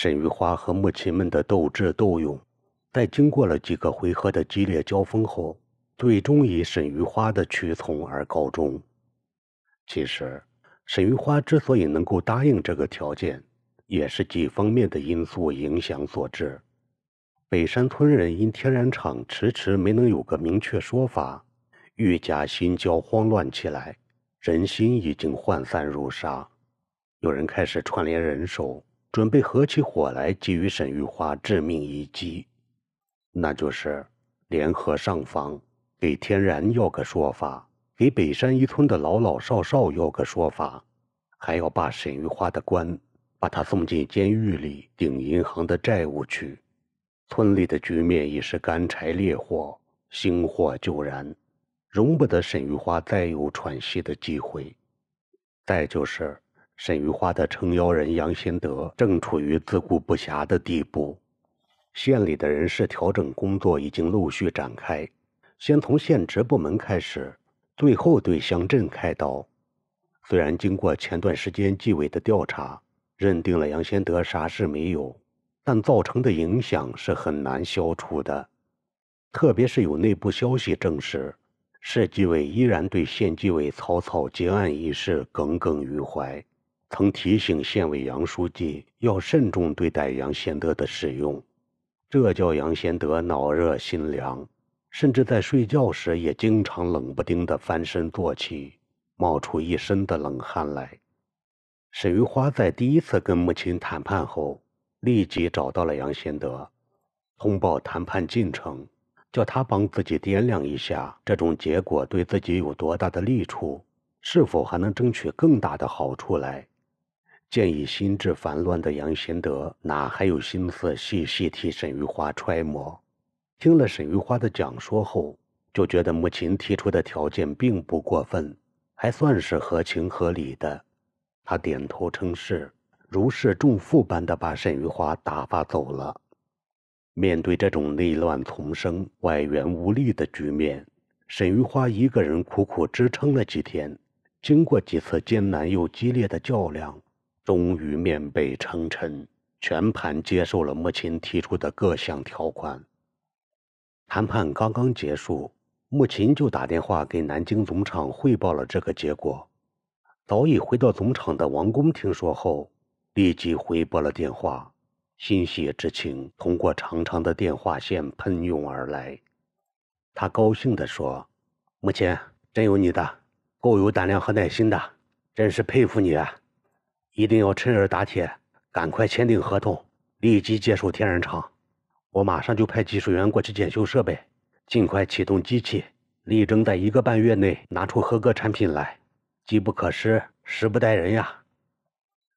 沈玉花和母亲们的斗智斗勇，在经过了几个回合的激烈交锋后，最终以沈玉花的屈从而告终。其实，沈玉花之所以能够答应这个条件，也是几方面的因素影响所致。北山村人因天然厂迟迟没能有个明确说法，愈加心焦慌乱起来，人心已经涣散如沙。有人开始串联人手，准备合起伙来给予沈玉花致命一击，那就是联合上访。给天然要个说法，给北山一村的老老少少要个说法，还要把沈玉花的官，把他送进监狱里顶银行的债务去。村里的局面已是干柴烈火，星火就燃，容不得沈玉花再有喘息的机会。再就是沈玉花的撑腰人杨先德正处于自顾不暇的地步，县里的人事调整工作已经陆续展开。先从县直部门开始，最后对乡镇开刀。虽然经过前段时间纪委的调查，认定了杨先德啥事没有，但造成的影响是很难消除的。特别是有内部消息证实，市纪委依然对县纪委草草结案一事耿耿于怀，曾提醒县委杨书记要慎重对待杨先德的使用，这叫杨先德脑热心凉。甚至在睡觉时也经常冷不丁地翻身坐起，冒出一身的冷汗来。沈玉花在第一次跟母亲谈判后，立即找到了杨先德，通报谈判进程，叫他帮自己掂量一下这种结果对自己有多大的利处，是否还能争取更大的好处来。建议心智烦乱的杨贤德哪还有心思细细替沈玉花揣摩？听了沈玉花的讲说后，就觉得母亲提出的条件并不过分，还算是合情合理的。他点头称是，如释重负般的把沈玉花打发走了。面对这种内乱丛生、外援无力的局面，沈玉花一个人苦苦支撑了几天，经过几次艰难又激烈的较量，终于面背称臣，全盘接受了穆琴提出的各项条款。谈判刚刚结束，穆琴就打电话给南京总厂汇报了这个结果。早已回到总厂的王工听说后，立即回拨了电话，欣喜之情通过长长的电话线喷涌而来。他高兴地说：“穆琴，真有你的，够有胆量和耐心的，真是佩服你啊！一定要趁热打铁，赶快签订合同，立即接手天然厂。”我马上就派技术员过去检修设备，尽快启动机器，力争在一个半月内拿出合格产品来。机不可失，时不待人呀！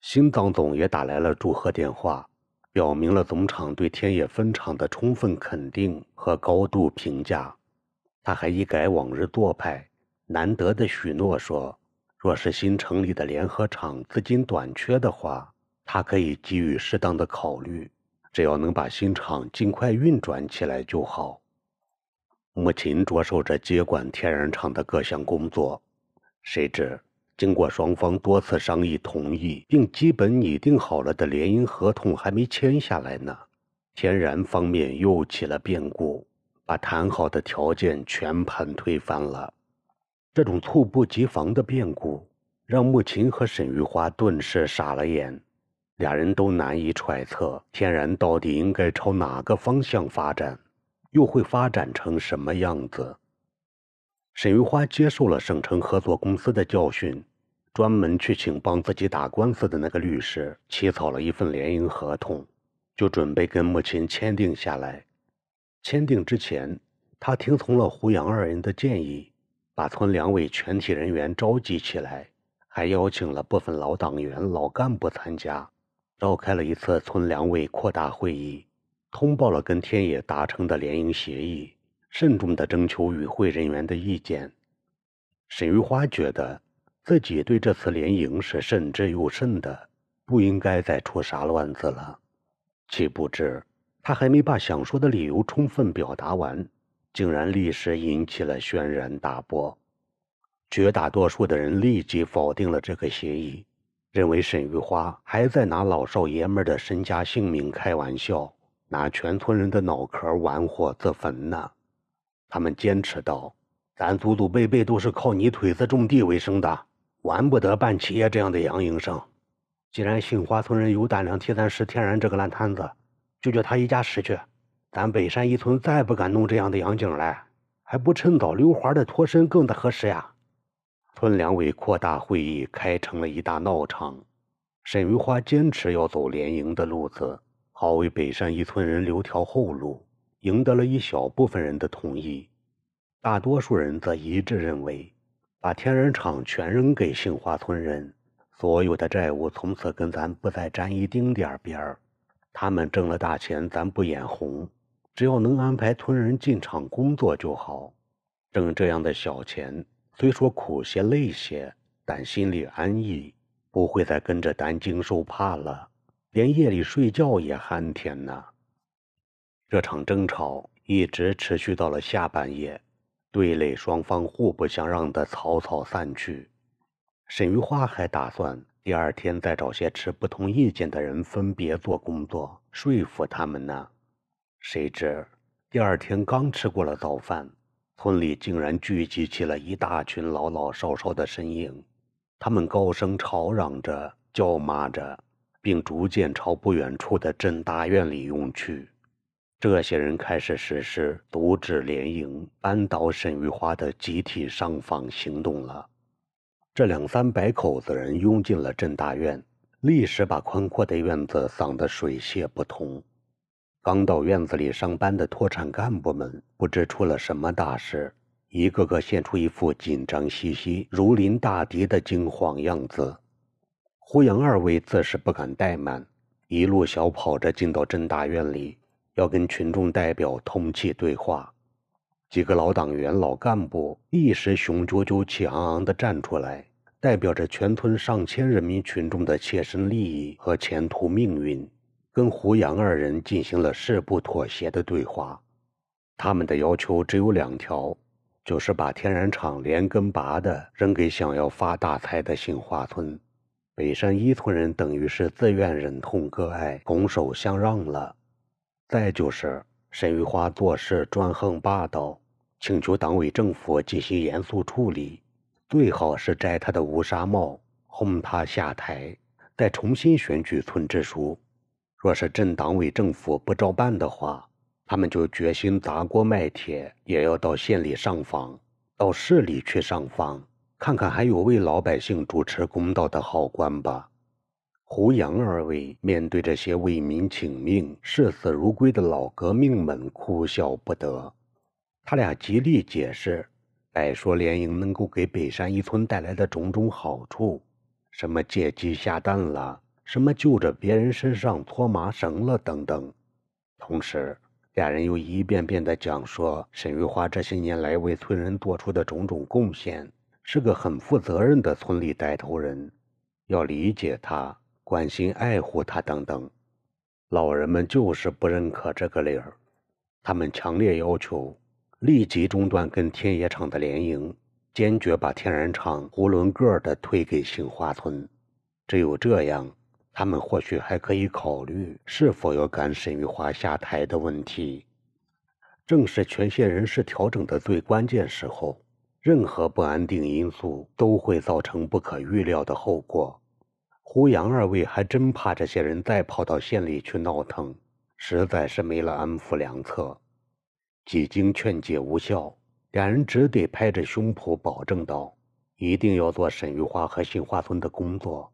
新张总也打来了祝贺电话，表明了总厂对天野分厂的充分肯定和高度评价。他还一改往日做派，难得的许诺说，若是新成立的联合厂资金短缺的话，他可以给予适当的考虑。只要能把新厂尽快运转起来就好。母亲着手着接管天然厂的各项工作，谁知经过双方多次商议同意并基本拟定好了的联营合同还没签下来呢，天然方面又起了变故，把谈好的条件全盘推翻了。这种猝不及防的变故，让穆琴和沈玉花顿时傻了眼。俩人都难以揣测天然到底应该朝哪个方向发展，又会发展成什么样子。沈玉花接受了省城合作公司的教训，专门去请帮自己打官司的那个律师起草了一份联营合同，就准备跟穆琴签订下来。签订之前，他听从了胡杨二人的建议，把村两委全体人员召集起来，还邀请了部分老党员、老干部参加。召开了一次村两委扩大会议，通报了跟天野达成的联营协议，慎重地征求与会人员的意见。沈玉花觉得自己对这次联营是慎之又慎的，不应该再出啥乱子了。岂不知他还没把想说的理由充分表达完，竟然立时引起了轩然大波。绝大多数的人立即否定了这个协议。认为沈玉花还在拿老少爷们的身家性命开玩笑，拿全村人的脑壳玩火自焚呢。他们坚持道：“咱祖祖辈辈都是靠泥腿子种地为生的，玩不得办企业这样的洋营生。既然杏花村人有胆量替咱拾天然这个烂摊子，就叫他一家拾去。咱北山一村再不敢弄这样的洋景了，还不趁早溜滑的脱身更得合适呀。”村两委扩大会议，开成了一大闹场。沈玉花坚持要走联营的路子，好为北山一村人留条后路，赢得了一小部分人的同意。大多数人则一致认为，把天然厂全扔给杏花村人，所有的债务从此跟咱不再沾一丁点边儿。他们挣了大钱，咱不眼红，只要能安排村人进厂工作就好。挣这样的小钱。虽说苦些累些，但心里安逸，不会再跟着担惊受怕了，连夜里睡觉也酣甜呐。这场争吵一直持续到了下半夜，对垒双方互不相让的草草散去。沈玉花还打算第二天再找些持不同意见的人分别做工作，说服他们呢。谁知第二天刚吃过了早饭。村里竟然聚集起了一大群老老少少的身影，他们高声吵嚷着、叫骂着，并逐渐朝不远处的镇大院里涌去。这些人开始实施阻止联营、扳倒沈玉花的集体上访行动了。这两三百口子人拥进了镇大院，立时把宽阔的院子扫得水泄不通。刚到院子里上班的脱产干部们不知出了什么大事，一个个现出一副紧张兮兮、如临大敌的惊慌样子。胡杨二位自是不敢怠慢，一路小跑着进到镇大院里，要跟群众代表通气对话。几个老党员、老干部一时雄赳赳、气昂昂地站出来，代表着全村上千人民群众的切身利益和前途命运。跟胡杨二人进行了誓不妥协的对话，他们的要求只有两条，就是把天然厂连根拔的扔给想要发大财的杏花村，北山一村人等于是自愿忍痛割爱，拱手相让了；再就是沈玉花做事专横霸道，请求党委政府进行严肃处理，最好是摘他的乌纱帽，轰他下台，再重新选举村支书。若是镇党委政府不照办的话，他们就决心砸锅卖铁，也要到县里上访，到市里去上访，看看还有为老百姓主持公道的好官吧。胡杨二位面对这些为民请命、视死如归的老革命们，哭笑不得。他俩极力解释，摆说联营能够给北山一村带来的种种好处，什么借鸡下蛋了。什么就着别人身上搓麻绳了等等，同时，俩人又一遍遍地讲说沈玉花这些年来为村人做出的种种贡献，是个很负责任的村里带头人，要理解他、关心爱护他等等。老人们就是不认可这个理儿，他们强烈要求立即中断跟天野厂的联营，坚决把天然厂囫囵个的推给杏花村，只有这样。他们或许还可以考虑是否要赶沈玉华下台的问题。正是全县人事调整的最关键时候，任何不安定因素都会造成不可预料的后果。胡杨二位还真怕这些人再跑到县里去闹腾，实在是没了安抚良策。几经劝解无效，两人只得拍着胸脯保证道：“一定要做沈玉华和杏花村的工作。”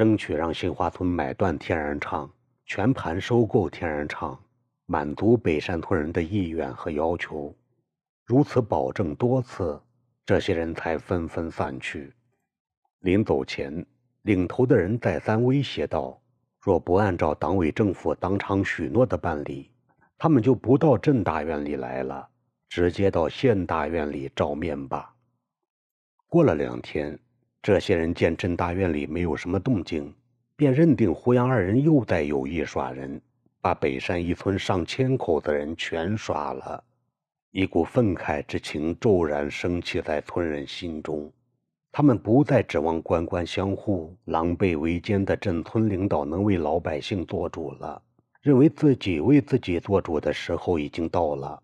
争取让杏花村买断天然厂，全盘收购天然厂，满足北山村人的意愿和要求。如此保证多次，这些人才纷纷散去。临走前，领头的人再三威胁道：“若不按照党委政府当场许诺的办理，他们就不到镇大院里来了，直接到县大院里照面吧。”过了两天。这些人见镇大院里没有什么动静，便认定胡杨二人又在有意耍人，把北山一村上千口子人全耍了。一股愤慨之情骤然升起在村人心中，他们不再指望官官相护、狼狈为奸的镇村领导能为老百姓做主了，认为自己为自己做主的时候已经到了。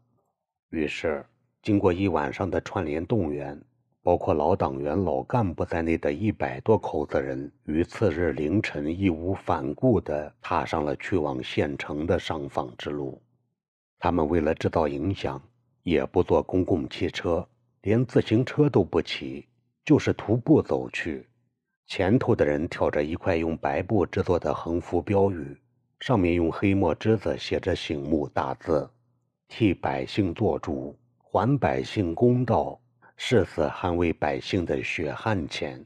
于是，经过一晚上的串联动员，包括老党员、老干部在内的一百多口子人，于次日凌晨义无反顾地踏上了去往县城的上访之路。他们为了制造影响，也不坐公共汽车，连自行车都不骑。就是徒步走去，前头的人挑着一块用白布制作的横幅标语，上面用黑墨汁子写着醒目大字：“替百姓做主，还百姓公道，誓死捍卫百姓的血汗钱。”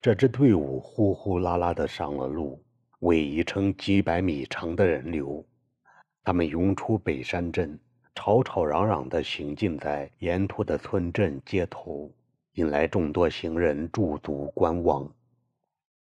这支队伍呼呼啦啦地上了路，逶迤成几百米长的人流。他们涌出北山镇，吵吵嚷嚷地行进在沿途的村镇街头。引来众多行人驻足观望。